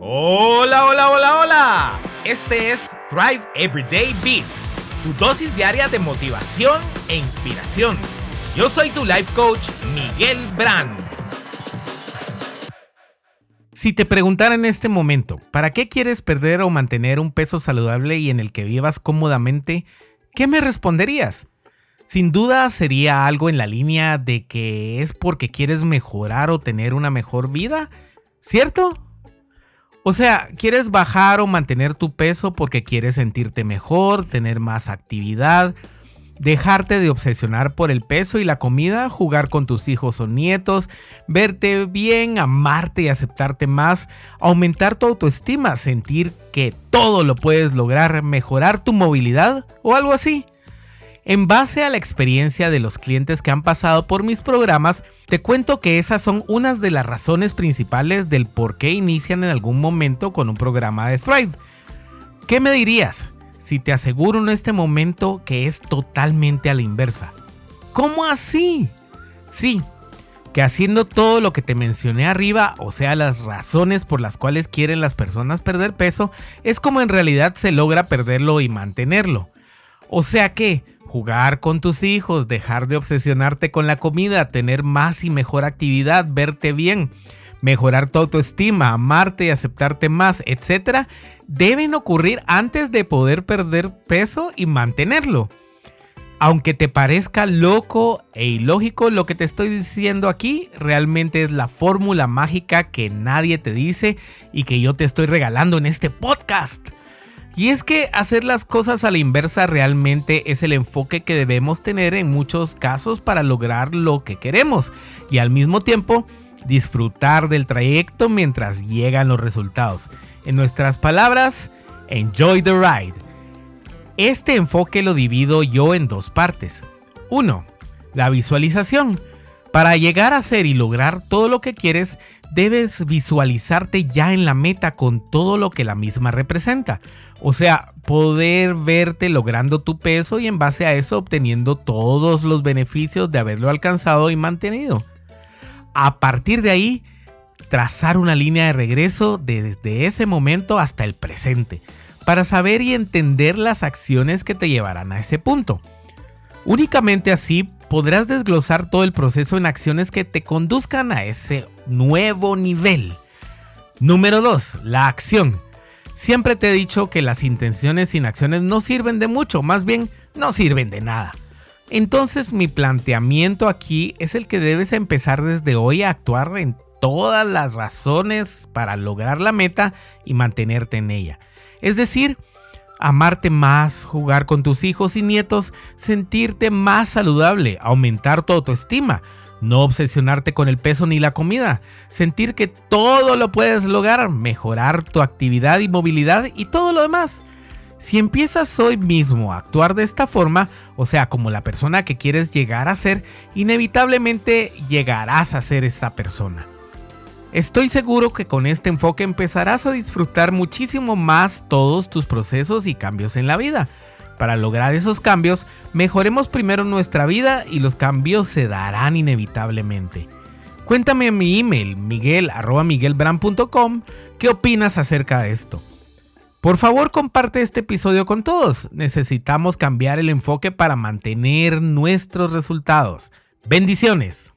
Hola, hola, hola, hola. Este es Thrive Everyday Beats, tu dosis diaria de motivación e inspiración. Yo soy tu life coach, Miguel Brand. Si te preguntara en este momento, ¿para qué quieres perder o mantener un peso saludable y en el que vivas cómodamente? ¿Qué me responderías? Sin duda sería algo en la línea de que es porque quieres mejorar o tener una mejor vida, ¿cierto? O sea, quieres bajar o mantener tu peso porque quieres sentirte mejor, tener más actividad, dejarte de obsesionar por el peso y la comida, jugar con tus hijos o nietos, verte bien, amarte y aceptarte más, aumentar tu autoestima, sentir que todo lo puedes lograr, mejorar tu movilidad o algo así. En base a la experiencia de los clientes que han pasado por mis programas, te cuento que esas son unas de las razones principales del por qué inician en algún momento con un programa de Thrive. ¿Qué me dirías si te aseguro en este momento que es totalmente a la inversa? ¿Cómo así? Sí, que haciendo todo lo que te mencioné arriba, o sea, las razones por las cuales quieren las personas perder peso, es como en realidad se logra perderlo y mantenerlo. O sea que, Jugar con tus hijos, dejar de obsesionarte con la comida, tener más y mejor actividad, verte bien, mejorar tu autoestima, amarte y aceptarte más, etc., deben ocurrir antes de poder perder peso y mantenerlo. Aunque te parezca loco e ilógico lo que te estoy diciendo aquí, realmente es la fórmula mágica que nadie te dice y que yo te estoy regalando en este podcast. Y es que hacer las cosas a la inversa realmente es el enfoque que debemos tener en muchos casos para lograr lo que queremos y al mismo tiempo disfrutar del trayecto mientras llegan los resultados. En nuestras palabras, enjoy the ride. Este enfoque lo divido yo en dos partes. Uno, la visualización. Para llegar a ser y lograr todo lo que quieres, debes visualizarte ya en la meta con todo lo que la misma representa. O sea, poder verte logrando tu peso y en base a eso obteniendo todos los beneficios de haberlo alcanzado y mantenido. A partir de ahí, trazar una línea de regreso desde ese momento hasta el presente, para saber y entender las acciones que te llevarán a ese punto. Únicamente así podrás desglosar todo el proceso en acciones que te conduzcan a ese nuevo nivel. Número 2. La acción. Siempre te he dicho que las intenciones sin acciones no sirven de mucho, más bien no sirven de nada. Entonces mi planteamiento aquí es el que debes empezar desde hoy a actuar en todas las razones para lograr la meta y mantenerte en ella. Es decir, amarte más, jugar con tus hijos y nietos, sentirte más saludable, aumentar tu autoestima, no obsesionarte con el peso ni la comida, sentir que todo lo puedes lograr, mejorar tu actividad y movilidad y todo lo demás. Si empiezas hoy mismo a actuar de esta forma, o sea, como la persona que quieres llegar a ser, inevitablemente llegarás a ser esa persona. Estoy seguro que con este enfoque empezarás a disfrutar muchísimo más todos tus procesos y cambios en la vida para lograr esos cambios, mejoremos primero nuestra vida y los cambios se darán inevitablemente. Cuéntame en mi email miguel.miguelbran.com qué opinas acerca de esto. Por favor comparte este episodio con todos. Necesitamos cambiar el enfoque para mantener nuestros resultados. Bendiciones.